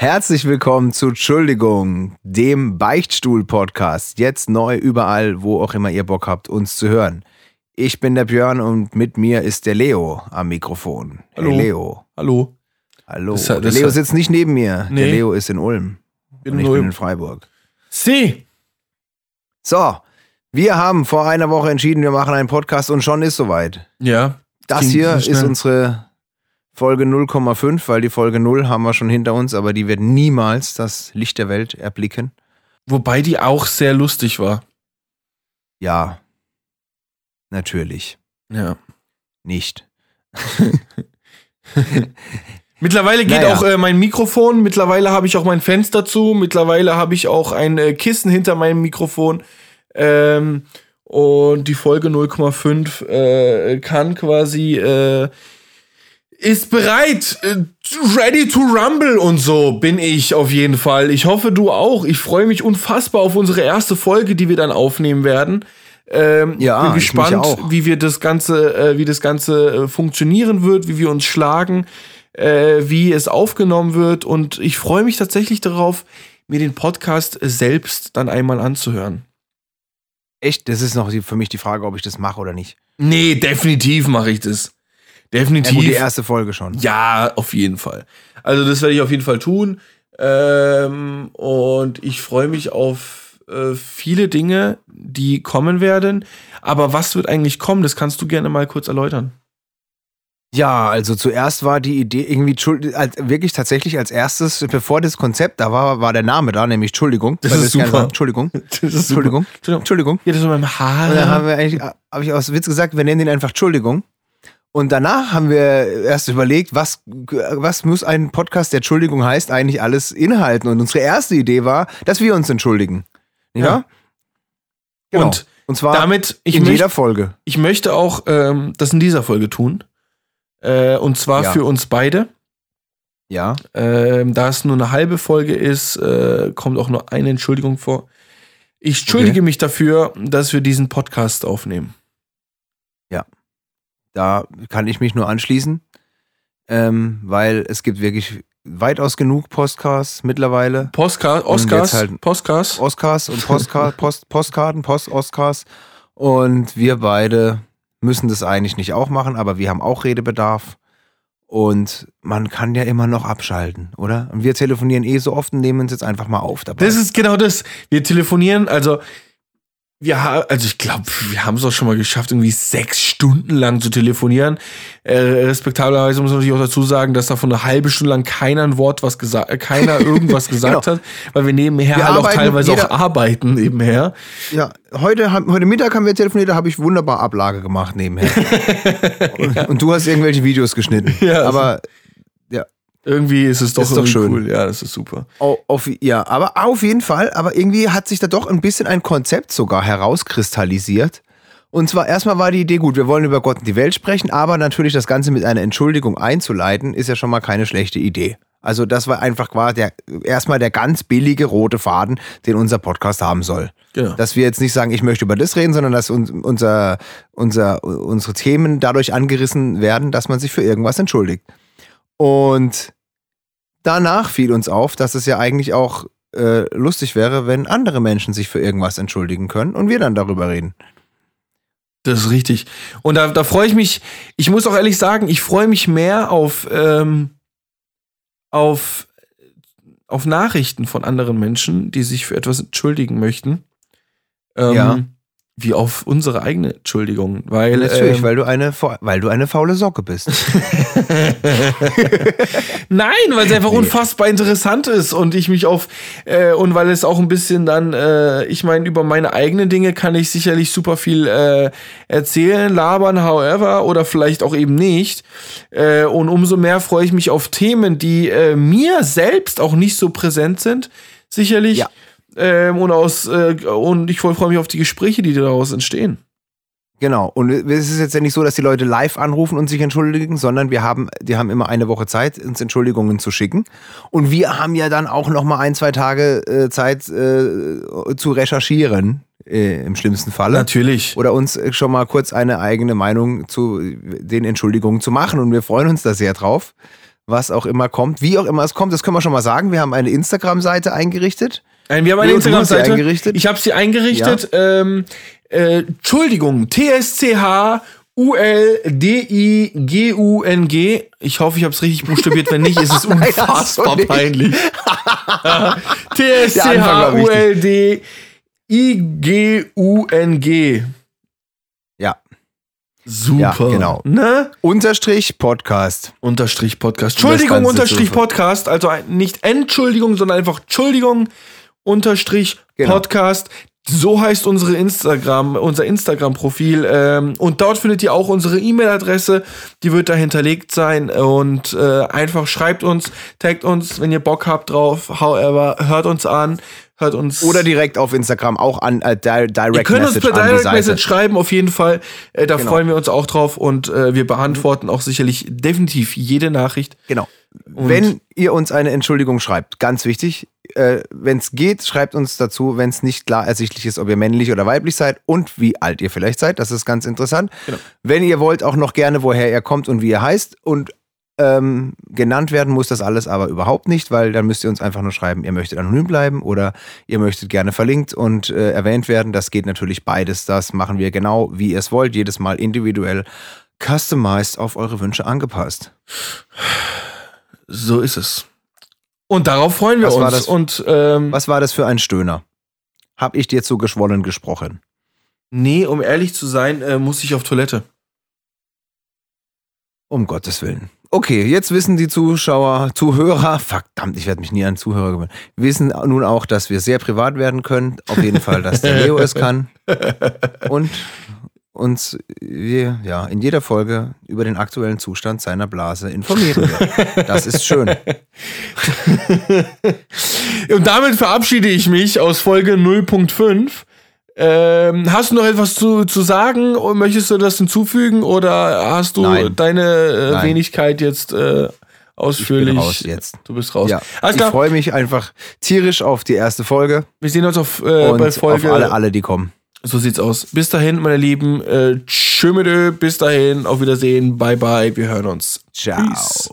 Herzlich willkommen zu Entschuldigung, dem Beichtstuhl-Podcast. Jetzt neu überall, wo auch immer ihr Bock habt, uns zu hören. Ich bin der Björn und mit mir ist der Leo am Mikrofon. Hallo. Hey Leo. Hallo. Hallo. Das- der das- Leo sitzt nicht neben mir. Der Nee. Leo ist in Ulm. Bin und in ich bin Ulm. in Freiburg. Sie. So, wir haben vor einer Woche entschieden, wir machen einen Podcast und schon ist soweit. Ja. Das hier ist unsere Folge 0,5, weil die Folge 0 haben wir schon hinter uns, aber die wird niemals das Licht der Welt erblicken. Wobei die auch sehr lustig war. Ja, natürlich Ja. nicht. Mittlerweile geht Naja. auch äh, mein Mikrofon, mittlerweile habe ich auch mein Fenster zu, mittlerweile habe ich auch ein äh, Kissen hinter meinem Mikrofon. Ähm, und die Folge 0,5 äh, kann quasi, äh, ist bereit, äh, ready to rumble und so bin ich auf jeden Fall. Ich hoffe, du auch. Ich freue mich unfassbar auf unsere erste Folge, die wir dann aufnehmen werden. Ähm, Ja, bin gespannt, wie wir das Ganze, äh, wie das Ganze äh, funktionieren wird, wie wir uns schlagen, äh, wie es aufgenommen wird. Und ich freue mich tatsächlich darauf, mir den Podcast selbst dann einmal anzuhören. Echt, das ist noch die, für mich die Frage, ob ich das mache oder nicht. Nee, definitiv mache ich das. Ja, Definitiv. gut, die erste Folge schon. Ja, auf jeden Fall. Also das werde ich auf jeden Fall tun. Ähm, und ich freue mich auf äh, viele Dinge, die kommen werden. Aber was wird eigentlich kommen? Das kannst du gerne mal kurz erläutern. Ja, also zuerst war die Idee irgendwie als, wirklich tatsächlich als erstes, bevor das Konzept da war, war der Name da, nämlich Entschuldigung. Das ist super. sagen, Entschuldigung. Das ist Entschuldigung. Entschuldigung. Entschuldigung. Ja, das ist meinem Und dann haben Haar. eigentlich, habe ich aus Witz gesagt, wir nennen ihn einfach Entschuldigung. Und danach haben wir erst überlegt, was, was muss ein Podcast, der Entschuldigung heißt, eigentlich alles inhalten. Und unsere erste Idee war, dass wir uns entschuldigen. Ja? Ja. Genau. Und Und zwar damit, ich in möchte, jeder Folge. ich möchte auch ähm, das in dieser Folge tun. Äh, und zwar Ja. für uns beide. Ja. Ähm, da es nur eine halbe Folge ist, äh, kommt auch nur eine Entschuldigung vor. Ich entschuldige mich dafür, dass wir diesen Podcast aufnehmen. Da kann ich mich nur anschließen. Ähm, weil es gibt wirklich weitaus genug Podcasts mittlerweile. Postcard, Und Oscars, halt- Postcars. Oscars und Postcard, Post, Postkarten, Post-Oscars. Und wir beide müssen das eigentlich nicht auch machen, aber wir haben auch Redebedarf. Und man kann ja immer noch abschalten, oder? Und wir telefonieren eh so oft und nehmen uns jetzt einfach mal auf dabei. Das ist genau das. Wir telefonieren, also wir ha also ich glaube, wir haben es auch schon mal geschafft, irgendwie sechs Stunden lang zu telefonieren. Äh, respektablerweise muss man natürlich auch dazu sagen, dass davon eine halbe Stunde lang keiner ein Wort was gesagt, äh, keiner irgendwas gesagt hat, weil wir nebenher Wir halt auch teilweise auch arbeiten nebenher. ja, heute, haben- heute Mittag haben wir telefoniert, da habe ich wunderbar Ablage gemacht nebenher. und, und du hast irgendwelche Videos geschnitten. Ja, aber Irgendwie ist es doch, Ist doch schön. cool. Ja, das ist super. Au- Auf, ja, aber auf jeden Fall, aber irgendwie hat sich da doch ein bisschen ein Konzept sogar herauskristallisiert. Und zwar erstmal war die Idee gut, wir wollen über Gott und die Welt sprechen, aber natürlich das Ganze mit einer Entschuldigung einzuleiten, ist ja schon mal keine schlechte Idee. Also das war einfach quasi der, erstmal der ganz billige rote Faden, den unser Podcast haben soll. Genau. Dass wir jetzt nicht sagen, ich möchte über das reden, sondern dass uns, unser, unser, unsere Themen dadurch angerissen werden, dass man sich für irgendwas entschuldigt. Und danach fiel uns auf, dass es ja eigentlich auch äh, lustig wäre, wenn andere Menschen sich für irgendwas entschuldigen können und wir dann darüber reden. Das ist richtig. Und da, da freue ich mich, ich muss auch ehrlich sagen, ich freue mich mehr auf, ähm, auf, auf Nachrichten von anderen Menschen, die sich für etwas entschuldigen möchten. Ähm, Ja. Wie auf unsere eigene Entschuldigung. Weil, Natürlich, ähm, weil, du eine, weil du eine faule Socke bist. Nein, weil es einfach Nee. unfassbar interessant ist und ich mich auf äh, und weil es auch ein bisschen dann, äh, ich meine, über meine eigenen Dinge kann ich sicherlich super viel äh, erzählen, labern, however, oder vielleicht auch eben nicht. Äh, und umso mehr freue ich mich auf Themen, die äh, mir selbst auch nicht so präsent sind, sicherlich. Ja. Ähm, und aus äh, und ich freue mich auf die Gespräche, die daraus entstehen. Genau. Und es ist jetzt ja nicht so, dass die Leute live anrufen und sich entschuldigen, sondern wir haben, die haben immer eine Woche Zeit, uns Entschuldigungen zu schicken. Und wir haben ja dann auch noch mal ein, zwei Tage äh, Zeit äh, zu recherchieren, äh, im schlimmsten Falle. Natürlich. Oder uns schon mal kurz eine eigene Meinung zu den Entschuldigungen zu machen. Und wir freuen uns da sehr drauf, was auch immer kommt, wie auch immer es kommt. Das können wir schon mal sagen. Wir haben eine Instagram-Seite eingerichtet. Nein, wir haben eine Instagram-Seite. eingerichtet? Ich habe sie eingerichtet. Ähm, äh, Entschuldigung, TSCH U-L-D-I-G-U-N-G. Ich hoffe, ich habe es richtig buchstabiert. Wenn nicht, ist es Nein, unfassbar nicht. peinlich. TSCH-U-L-D-I-G-U-N-G. Ja. Super. Ja, genau. Ne? Unterstrich Podcast. Unterstrich Podcast. Entschuldigung, Unterstrich Podcast. Also nicht Entschuldigung, sondern einfach Entschuldigung, Unterstrich Genau. Podcast. So heißt unsere Instagram, unser Instagram-Profil. Ähm, und dort findet ihr auch unsere E-Mail-Adresse. Die wird da hinterlegt sein. Und äh, einfach schreibt uns, taggt uns, wenn ihr Bock habt drauf. However, hört uns an. Hört uns. Oder direkt auf Instagram auch an äh, di Direct Ihr könnt uns Message per an die Direct. Message schreiben, auf jeden Fall. Äh, da Genau. freuen wir uns auch drauf und äh, wir beantworten auch sicherlich definitiv jede Nachricht. Genau. Wenn ihr uns eine Entschuldigung schreibt, ganz wichtig, äh, wenn es geht, schreibt uns dazu, wenn es nicht klar ersichtlich ist, ob ihr männlich oder weiblich seid und wie alt ihr vielleicht seid. Das ist ganz interessant. Genau. Wenn ihr wollt, auch noch gerne, woher ihr kommt und wie ihr heißt. Und ähm, genannt werden muss das alles aber überhaupt nicht, weil dann müsst ihr uns einfach nur schreiben, ihr möchtet anonym bleiben oder ihr möchtet gerne verlinkt und äh, erwähnt werden. Das geht natürlich beides. Das machen wir genau, wie ihr es wollt, jedes Mal individuell customized auf eure Wünsche angepasst. So ist es. Und darauf freuen wir Was war uns. das? Und ähm, Was war das für ein Stöhner? Hab ich dir zu geschwollen gesprochen? nee, um ehrlich zu sein, äh, muss ich auf Toilette. Um Gottes Willen. Okay, jetzt wissen die Zuschauer, Zuhörer, verdammt, ich werde mich nie an Zuhörer gewöhnen, wissen nun auch, dass wir sehr privat werden können. Auf jeden Fall, dass der Leo es kann. Und uns ja, in jeder Folge über den aktuellen Zustand seiner Blase informieren. Das ist schön. Und damit verabschiede ich mich aus Folge 0.5. Ähm, hast du noch etwas zu, zu sagen? Und Möchtest du das hinzufügen oder hast du Nein. deine äh. Wenigkeit jetzt äh, ausführlich? Ich bin raus jetzt. Du bist raus. Ja, Alles ich freue mich einfach tierisch auf die erste Folge wir sehen uns auf, äh, und bei Folge. auf alle, alle, die kommen. So sieht's aus. Bis dahin, meine Lieben. Äh, tschö bis dahin. Auf Wiedersehen. Bye, bye. Wir hören uns. Ciao. Peace.